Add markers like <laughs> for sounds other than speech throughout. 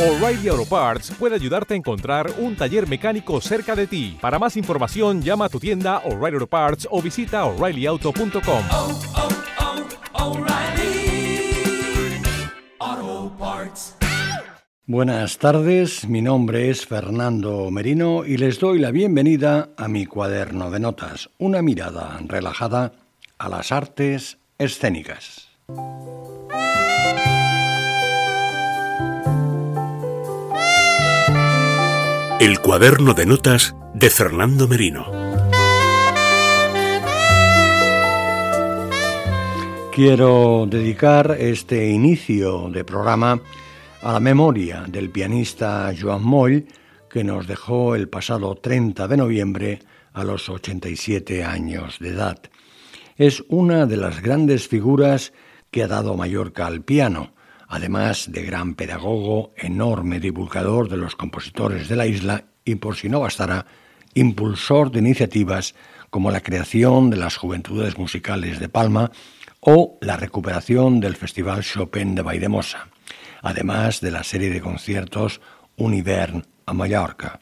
O'Reilly Auto Parts puede ayudarte a encontrar un taller mecánico cerca de ti. Para más información, llama a tu tienda O'Reilly Auto Parts o visita oreillyauto.com. oh, oh, O'Reilly Auto Parts. Buenas tardes, mi nombre es Fernando Merino y les doy la bienvenida a mi cuaderno de notas, una mirada relajada a las artes escénicas. El cuaderno de notas de Fernando Merino. Quiero dedicar este inicio de programa a la memoria del pianista Joan Moll, que nos dejó el pasado 30 de noviembre a los 87 años de edad. Es una de las grandes figuras que ha dado Mallorca al piano, además de gran pedagogo, enorme divulgador de los compositores de la isla y, por si no bastara, impulsor de iniciativas como la creación de las Juventudes Musicales de Palma o la recuperación del Festival Chopin de Vaidemosa, además de la serie de conciertos Univern a Mallorca.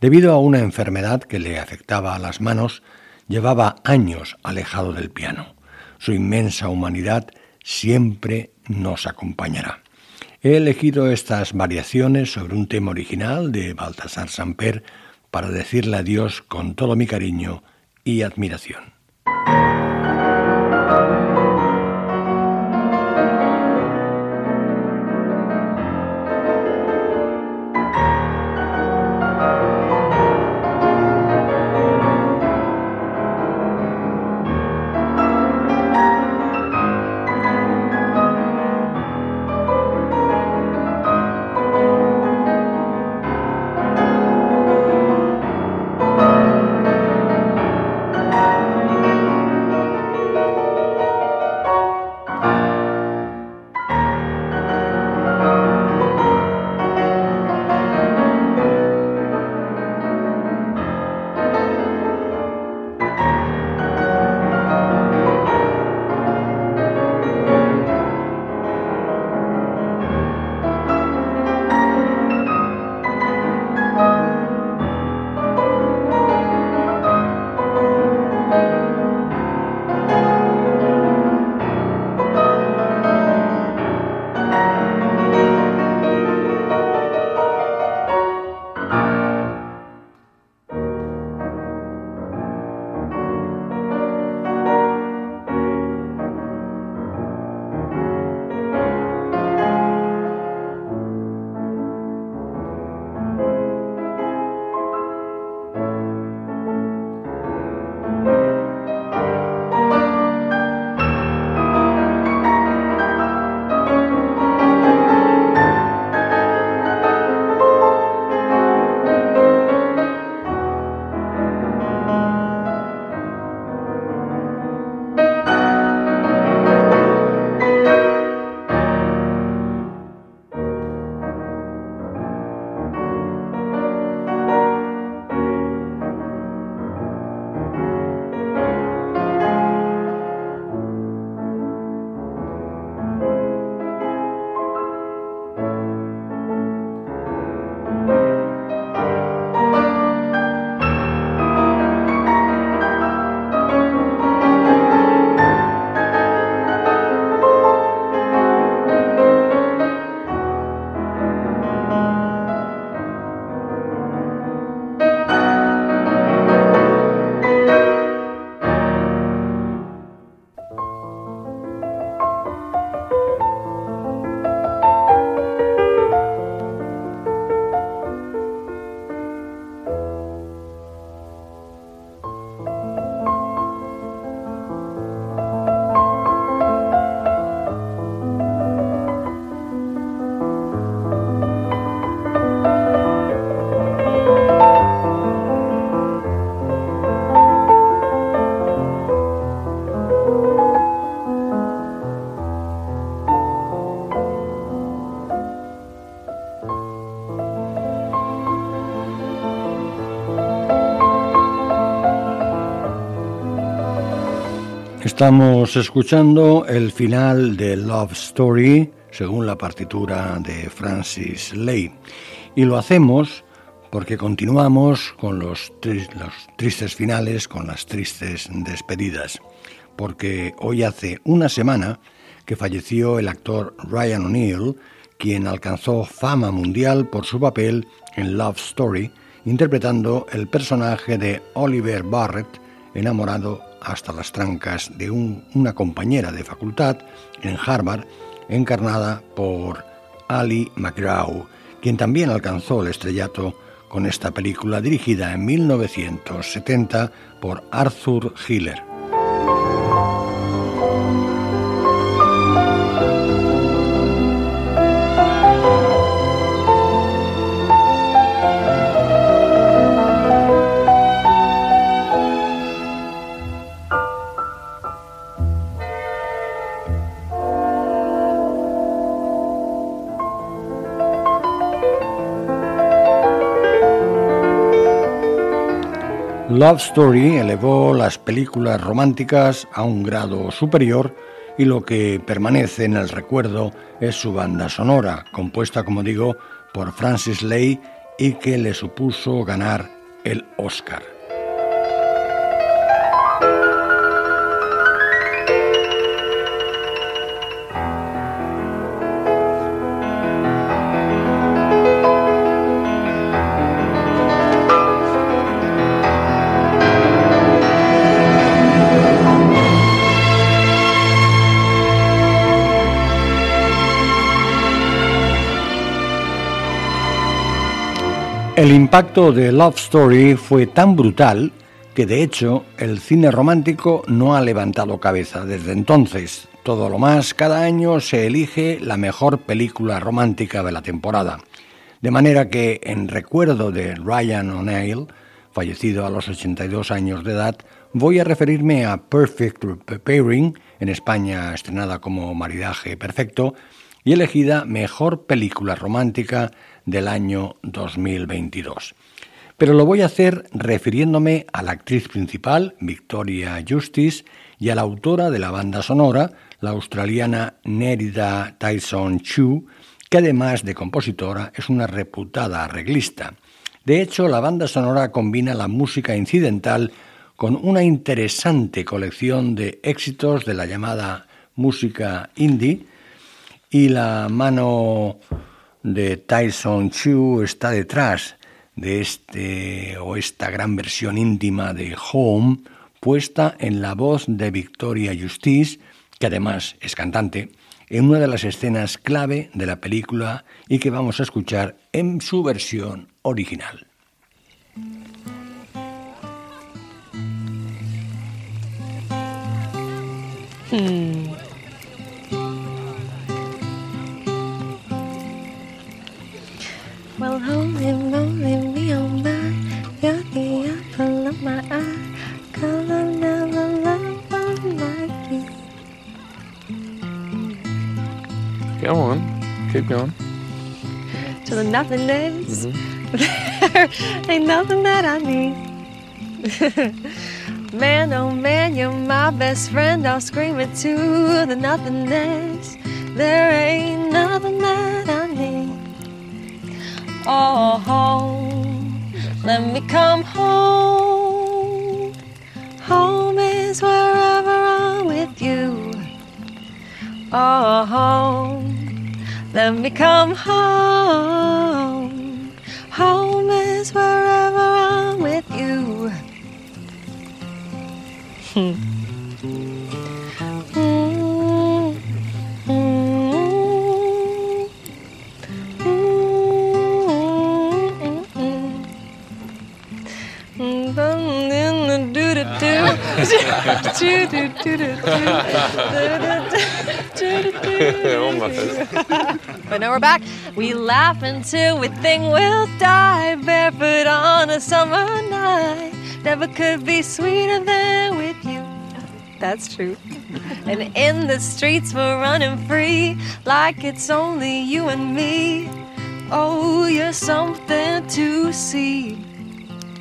Debido a una enfermedad que le afectaba a las manos, llevaba años alejado del piano. Su inmensa humanidad siempre nos acompañará. He elegido estas variaciones sobre un tema original de Baltasar Samper para decirle adiós con todo mi cariño y admiración. Estamos escuchando el final de Love Story según la partitura de Francis Lay. Y lo hacemos porque continuamos con los, los tristes finales, con las tristes despedidas. Porque hoy hace una semana que falleció el actor Ryan O'Neill, quien alcanzó fama mundial por su papel en Love Story, interpretando el personaje de Oliver Barrett, enamorado hasta las trancas de una compañera de facultad en Harvard, encarnada por Ali McGraw, quien también alcanzó el estrellato con esta película dirigida en 1970 por Arthur Hiller. Love Story elevó las películas románticas a un grado superior y lo que permanece en el recuerdo es su banda sonora, compuesta, como digo, por Francis Lay y que le supuso ganar el Oscar. El impacto de Love Story fue tan brutal que de hecho el cine romántico no ha levantado cabeza desde entonces. Todo lo más, cada año se elige la mejor película romántica de la temporada. De manera que, en recuerdo de Ryan O'Neill, fallecido a los 82 años de edad, voy a referirme a Perfect Pairing, en España estrenada como Maridaje Perfecto, y elegida Mejor Película Romántica del año 2022. Pero lo voy a hacer refiriéndome a la actriz principal, Victoria Justice, y a la autora de la banda sonora, la australiana Nerida Tyson Chu, que además de compositora es una reputada arreglista. De hecho, la banda sonora combina la música incidental con una interesante colección de éxitos de la llamada música indie y la mano de Tyson Chu está detrás de este o esta gran versión íntima de Home, puesta en la voz de Victoria Justice, que además es cantante, en una de las escenas clave de la película y que vamos a escuchar en su versión original. Hmm. Well, hold him, hold him, me on my yucky apple of my eye. Cause I never loved one like you. Go on, keep going. To the nothingness. Mm-hmm. <laughs> there ain't nothing that I need. <laughs> man, oh man, you're my best friend. I'll scream it to the nothingness. There ain't nothing that oh, home. Let me come home. Home is wherever I'm with you. Oh, home. Let me come home. Home is wherever I'm with you. <laughs> <laughs> but now we're back. We laugh until we think we'll die. Barefoot on a summer night. Never could be sweeter than with you. That's true. And in the streets we're running free. Like it's only you and me. Oh, you're something to see.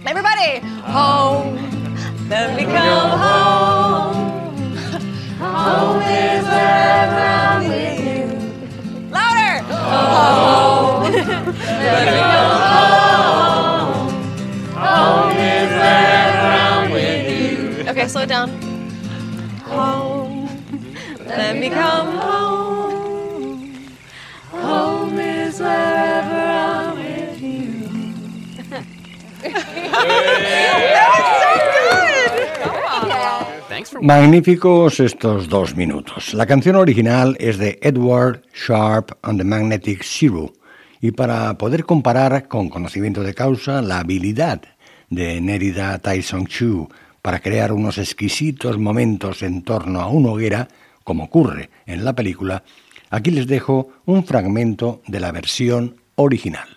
Everybody, home. Let me come home. Home is wherever I'm with you. Louder. Home. Let me come home. Home is wherever I'm with you. Okay, slow it down. Home. Let me come home. Home is wherever I'm Magníficos estos dos minutos. La canción original es de Edward Sharp and the Magnetic Zero y para poder comparar con conocimiento de causa la habilidad de Nerida Tyson Chu para crear unos exquisitos momentos en torno a una hoguera, como ocurre en la película, aquí les dejo un fragmento de la versión original.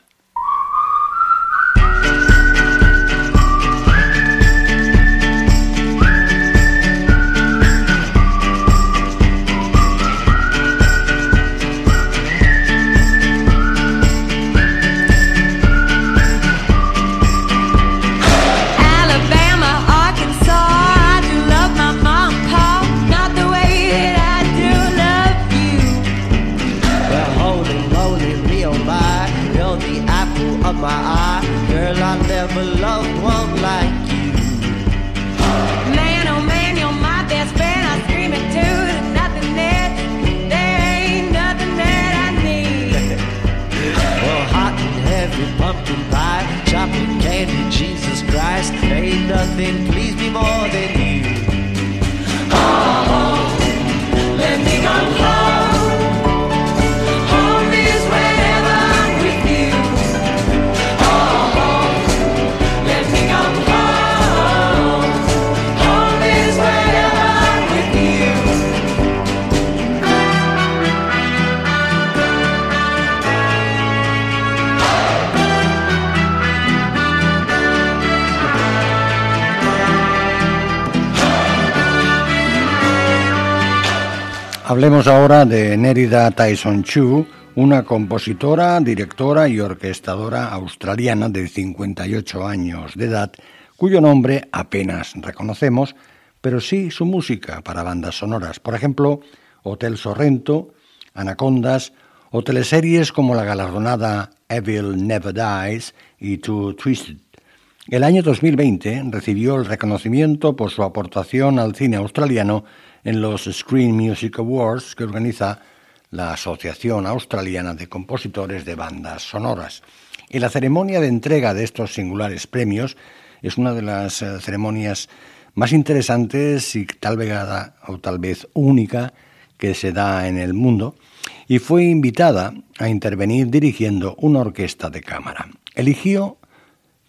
Hablemos ahora de Nerida Tyson Chu, una compositora, directora y orquestadora australiana de 58 años de edad, cuyo nombre apenas reconocemos, pero sí su música para bandas sonoras. Por ejemplo, Hotel Sorrento, Anacondas o teleseries como la galardonada Evil Never Dies y Too Twisted. El año 2020 recibió el reconocimiento por su aportación al cine australiano en los Screen Music Awards que organiza la Asociación Australiana de Compositores de Bandas Sonoras. Y la ceremonia de entrega de estos singulares premios es una de las eh, ceremonias más interesantes y tal vez, o tal vez única que se da en el mundo y fue invitada a intervenir dirigiendo una orquesta de cámara. Eligió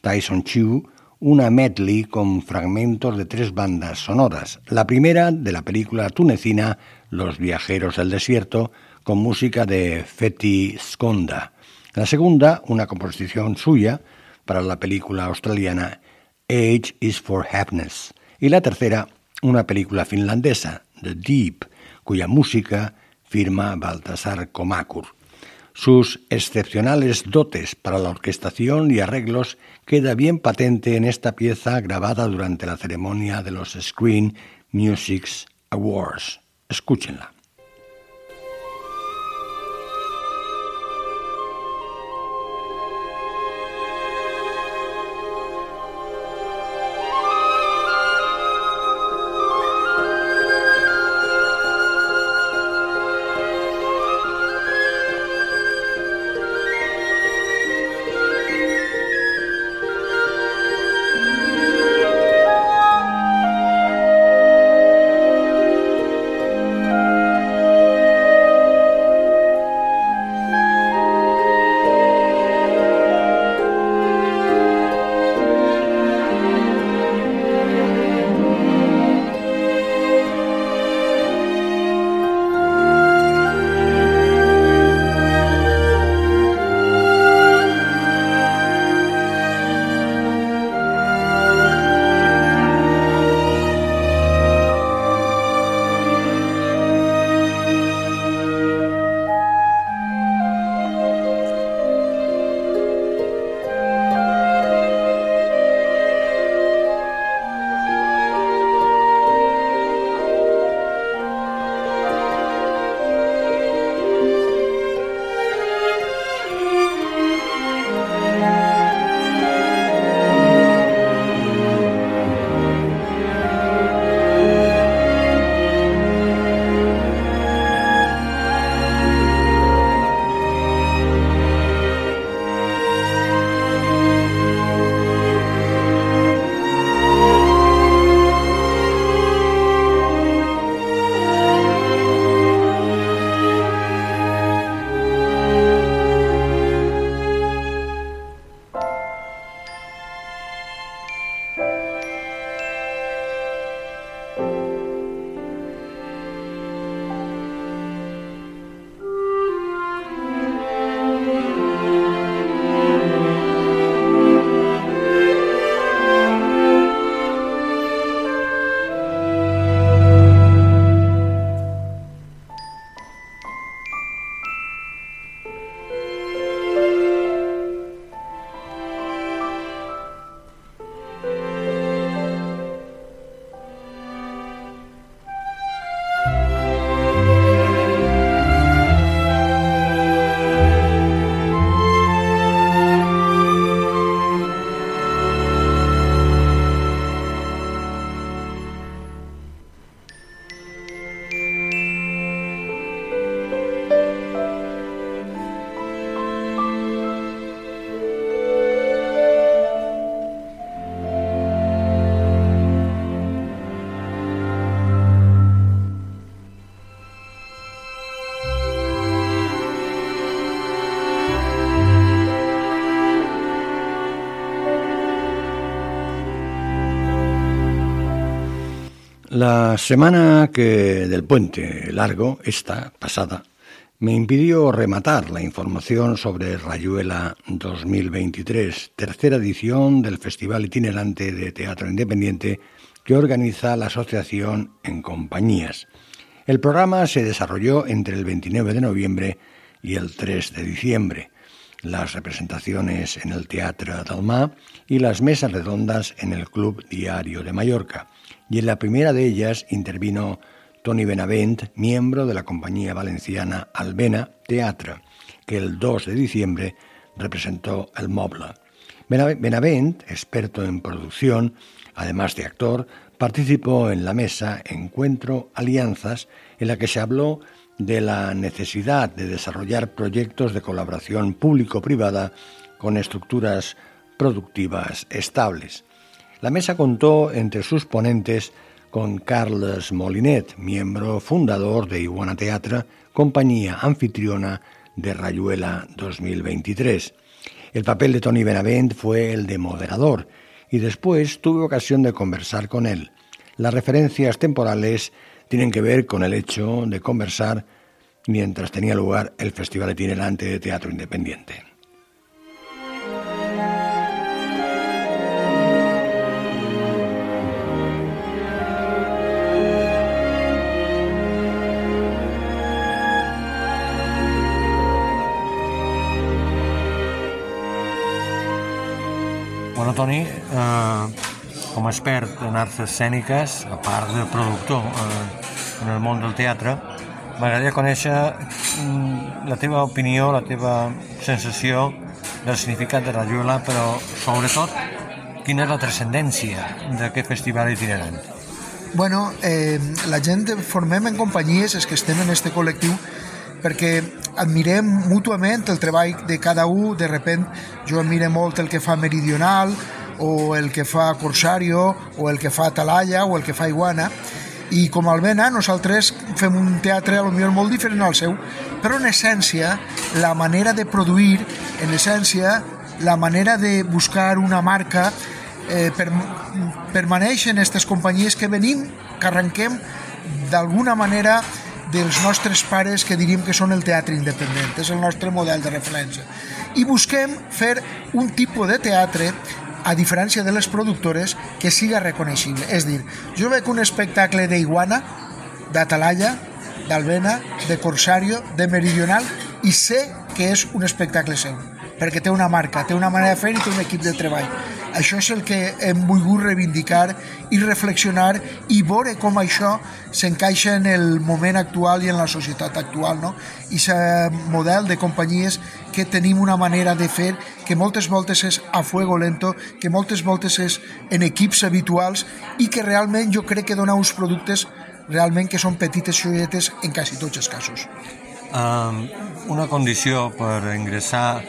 Tyson Chu una medley con fragmentos de tres bandas sonoras. La primera de la película tunecina Los viajeros del desierto, con música de Feti Skonda. La segunda, una composición suya para la película australiana Age is for Happiness. Y la tercera, una película finlandesa, The Deep, cuya música firma Baltasar Komakur. Sus excepcionales dotes para la orquestación y arreglos queda bien patente en esta pieza grabada durante la ceremonia de los Screen Music Awards. Escúchenla. La semana que del puente largo, esta pasada, me impidió rematar la información sobre Rayuela 2023, tercera edición del Festival Itinerante de Teatro Independiente que organiza la Asociación en Compañías. El programa se desarrolló entre el 29 de noviembre y el 3 de diciembre. Las representaciones en el Teatro Dalmá y las mesas redondas en el Club Diario de Mallorca. Y en la primera de ellas intervino Tony Benavent, miembro de la compañía valenciana Albena Teatre, que el 2 de diciembre representó el Mobla. Benavent, experto en producción, además de actor, participó en la mesa Encuentro Alianzas, en la que se habló de la necesidad de desarrollar proyectos de colaboración público-privada con estructuras productivas estables. La mesa contó entre sus ponentes con Carles Molinet, miembro fundador de Iguana Teatra, compañía anfitriona de Rayuela 2023. El papel de Tony Benavent fue el de moderador y después tuve ocasión de conversar con él. Las referencias temporales tienen que ver con el hecho de conversar mientras tenía lugar el Festival Itinerante de Teatro Independiente. Bueno, Toni, eh, com a expert en arts escèniques, a part de productor eh, en el món del teatre, m'agradaria conèixer mm, la teva opinió, la teva sensació del significat de Rayuela, però sobretot quina és la transcendència d'aquest festival itinerant. Bueno, eh, la gent formem en companyies, és que estem en este col·lectiu, perquè admirem mútuament el treball de cada un, de repent jo admire molt el que fa Meridional, o el que fa Corsario, o el que fa Atalaya, o el que fa Iguana, i com a Albena nosaltres fem un teatre a lo millor molt diferent al seu, però en essència la manera de produir, en essència la manera de buscar una marca eh, per, permaneix en aquestes companyies que venim, que arrenquem d'alguna manera dels nostres pares que diríem que són el teatre independent, és el nostre model de referència. I busquem fer un tipus de teatre a diferència de les productores, que siga reconeixible. És dir, jo veig un espectacle d'Iguana, d'Atalaya, d'Albena, de Corsario, de Meridional, i sé que és un espectacle seu, perquè té una marca, té una manera de fer i té un equip de treball. Això és el que hem volgut reivindicar i reflexionar i veure com això s'encaixa en el moment actual i en la societat actual, no? I aquest model de companyies que tenim una manera de fer que moltes voltes és a fuego lento, que moltes voltes és en equips habituals i que realment jo crec que dona uns productes realment que són petites xolletes en quasi tots els casos. Um, una condició per ingressar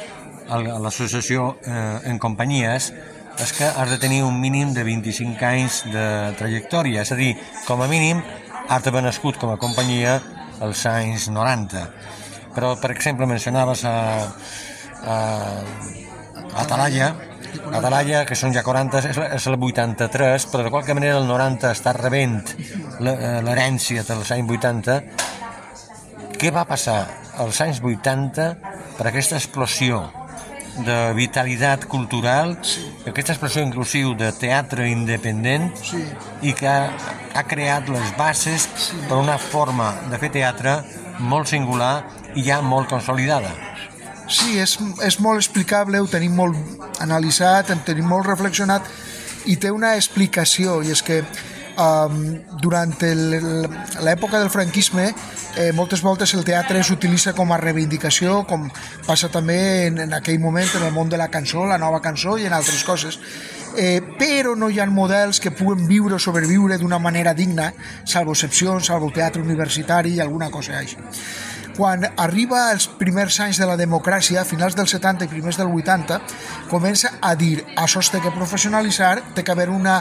a l'associació eh, en companyies és que has de tenir un mínim de 25 anys de trajectòria, és a dir, com a mínim has d'haver nascut com a companyia als anys 90. Però, per exemple, mencionaves a, a, a Atalaya, Atalaya, que són ja 40, és, és el 83, però de qualque manera el 90 està rebent eh, l'herència dels anys 80. Què va passar als anys 80 per aquesta explosió de vitalitat cultural, aquesta expressió inclusiu de teatre independent sí. i que ha, ha creat les bases sí. per una forma de fer teatre molt singular i ja molt consolidada. Sí, és, és molt explicable, ho tenim molt analitzat, en tenim molt reflexionat i té una explicació i és que um, durant l'època del franquisme eh, moltes voltes el teatre s'utilitza com a reivindicació com passa també en, en aquell moment en el món de la cançó, la nova cançó i en altres coses. Eh, però no hi ha models que puguen viure o sobreviure d'una manera digna salvo excepcions, salvo teatre universitari i alguna cosa així quan arriba els primers anys de la democràcia, a finals dels 70 i primers del 80, comença a dir això té que professionalitzar, té que haver una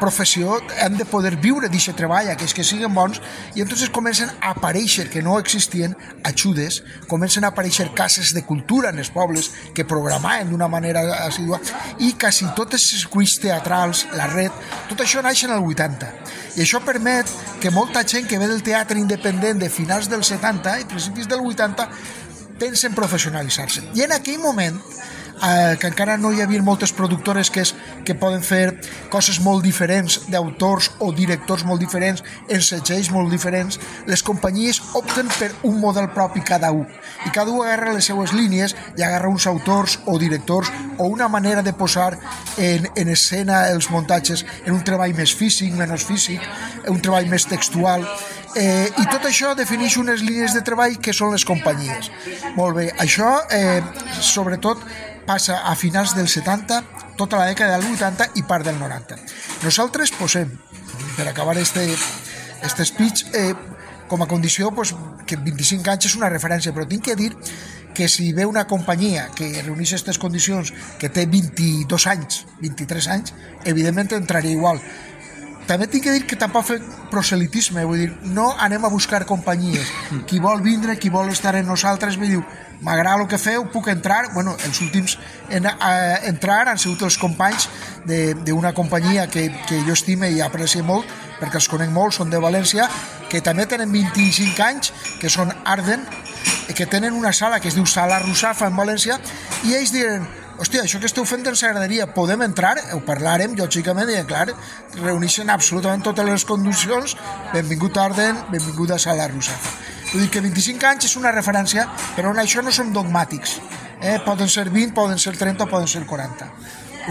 professió, hem de poder viure d'aquest treball, aquells que siguin bons, i entonces comencen a aparèixer, que no existien, ajudes, comencen a aparèixer cases de cultura en els pobles que programaven d'una manera assidua, i quasi tots els circuits teatrals, la red, tot això naix en el 80 I això permet que molta gent que ve del teatre independent de finals dels 70 i principis del 80 pensa en professionalitzar-se. I en aquell moment eh, que encara no hi havia moltes productores que, és, que poden fer coses molt diferents d'autors o directors molt diferents, en segells molt diferents, les companyies opten per un model propi cada un i cada un agarra les seues línies i agarra uns autors o directors o una manera de posar en, en escena els muntatges en un treball més físic, menys físic, un treball més textual. Eh, i tot això defineix unes línies de treball que són les companyies. Molt bé, això eh, sobretot passa a finals dels 70, tota la dècada del 80 i part del 90. Nosaltres posem, per acabar este, este speech, eh, com a condició pues, que 25 anys és una referència, però tinc que dir que si ve una companyia que reuneix aquestes condicions que té 22 anys, 23 anys, evidentment entraria igual. També tinc que dir que tampoc fer proselitisme, vull dir, no anem a buscar companyies. Qui vol vindre, qui vol estar en nosaltres, me diu, m'agrada el que feu, puc entrar, bueno, els últims en a, entrar han sigut els companys d'una companyia que, que jo estime i aprecio molt, perquè els conec molt, són de València, que també tenen 25 anys, que són Arden, que tenen una sala que es diu Sala Rusafa en València, i ells diuen, hòstia, això que esteu fent ens agradaria, podem entrar? Ho parlarem, lògicament, i clar, reuneixen absolutament totes les condicions, benvingut Arden, benvingut a Sala Rusafa. Vull dir que 25 anys és una referència, però en això no som dogmàtics. Eh? Poden ser 20, poden ser 30, poden ser 40.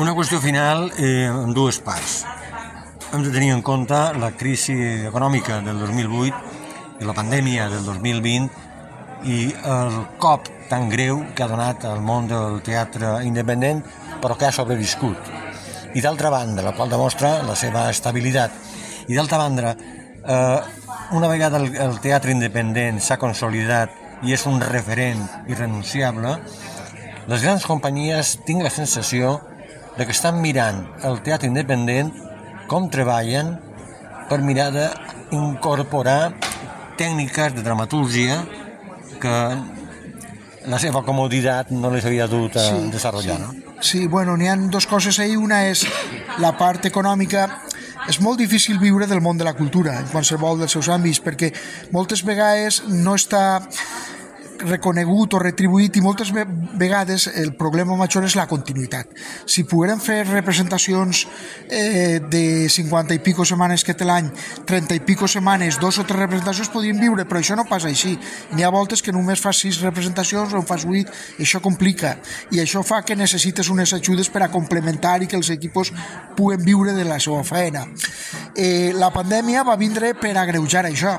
Una qüestió final eh, en dues parts. Hem de tenir en compte la crisi econòmica del 2008 i la pandèmia del 2020 i el cop tan greu que ha donat al món del teatre independent però que ha sobreviscut. I d'altra banda, la qual demostra la seva estabilitat. I d'altra banda, eh, una vegada el, el teatre independent s'ha consolidat i és un referent irrenunciable, les grans companyies tinc la sensació de que estan mirant el teatre independent com treballen per mirar d'incorporar tècniques de dramatúrgia que la seva comoditat no les havia dut a sí, desenvolupar, sí. no? Sí, bueno, n'hi ha dues coses ahí. Una és la part econòmica és molt difícil viure del món de la cultura en qualsevol dels seus àmbits perquè moltes vegades no està reconegut o retribuït i moltes vegades el problema major és la continuïtat. Si poguérem fer representacions eh, de 50 i pico setmanes que té l'any, 30 i pico setmanes, dos o tres representacions podríem viure, però això no passa així. N'hi ha voltes que només fas sis representacions o en fas vuit, això complica. I això fa que necessites unes ajudes per a complementar i que els equipos puguen viure de la seva feina. Eh, la pandèmia va vindre per agreujar això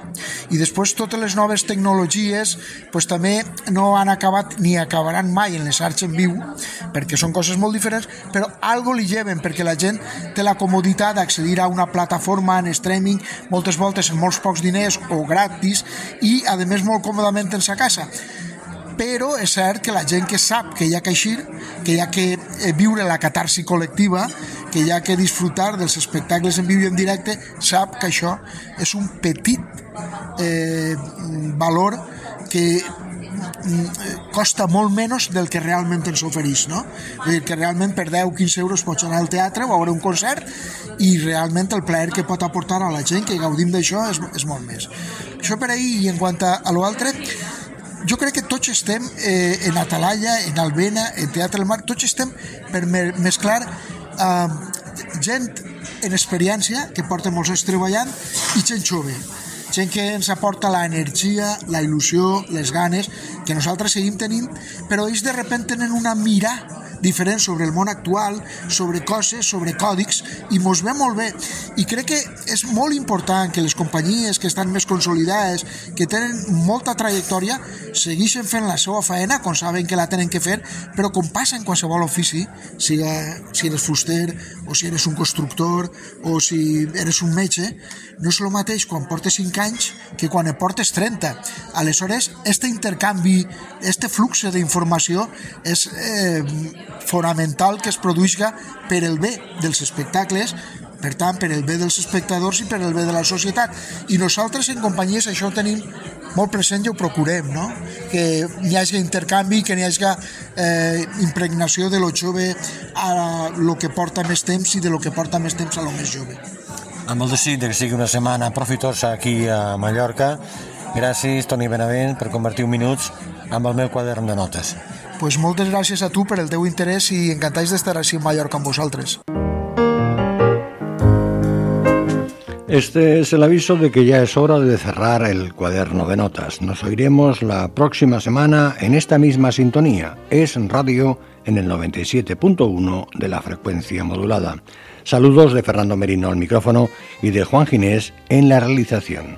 i després totes les noves tecnologies pues, també no han acabat ni acabaran mai en les arts en viu perquè són coses molt diferents però algo li lleven perquè la gent té la comoditat d'accedir a una plataforma en streaming moltes voltes en molts pocs diners o gratis i a més molt còmodament en sa casa. Però és cert que la gent que sap que hi ha que eixir, que hi ha que eh, viure la catarsi col·lectiva, que hi ha que disfrutar dels espectacles en viu i en directe, sap que això és un petit eh, valor que costa molt menys del que realment ens ofereix, no? Vull dir que realment per 10-15 euros pots anar al teatre o a veure un concert i realment el plaer que pot aportar a la gent que gaudim d'això és, és molt més. Això per ahir i en quant a, a l'altre, jo crec que tots estem eh, en Atalaya, en Albena, en Teatre del Mar, tots estem per me mesclar eh, gent en experiència, que porta molts anys treballant, i gent jove gent que ens aporta la energia, la il·lusió, les ganes que nosaltres seguim tenint, però ells de repente tenen una mira diferent sobre el món actual, sobre coses, sobre còdics, i mos ve molt bé. I crec que és molt important que les companyies que estan més consolidades, que tenen molta trajectòria, segueixen fent la seva feina, com saben que la tenen que fer, però com passa en qualsevol ofici, siga, si eres fuster, o si eres un constructor, o si eres un metge, no és el mateix quan portes 5 anys que quan en portes 30. Aleshores, este intercanvi, este flux d'informació és eh, fonamental que es produïsca per el bé dels espectacles, per tant, per el bé dels espectadors i per el bé de la societat. I nosaltres en companyies això ho tenim molt present i ho procurem, no? que n'hi hagi intercanvi, que n'hi hagi eh, impregnació de lo jove a lo que porta més temps i de lo que porta més temps a lo més jove. amb el desig de que sigui una setmana profitosa aquí a Mallorca. Gràcies, Toni Benavent, per convertir un minuts amb el meu quadern de notes. Pues moltes gràcies a tu per el teu interès i encantats d'estar així a Mallorca amb vosaltres. Este es el aviso de que ya es hora de cerrar el cuaderno de notas. Nos oiremos la próxima semana en esta misma sintonía. Es radio en el 97.1 de la frecuencia modulada. Saludos de Fernando Merino al micrófono y de Juan Ginés en la realización.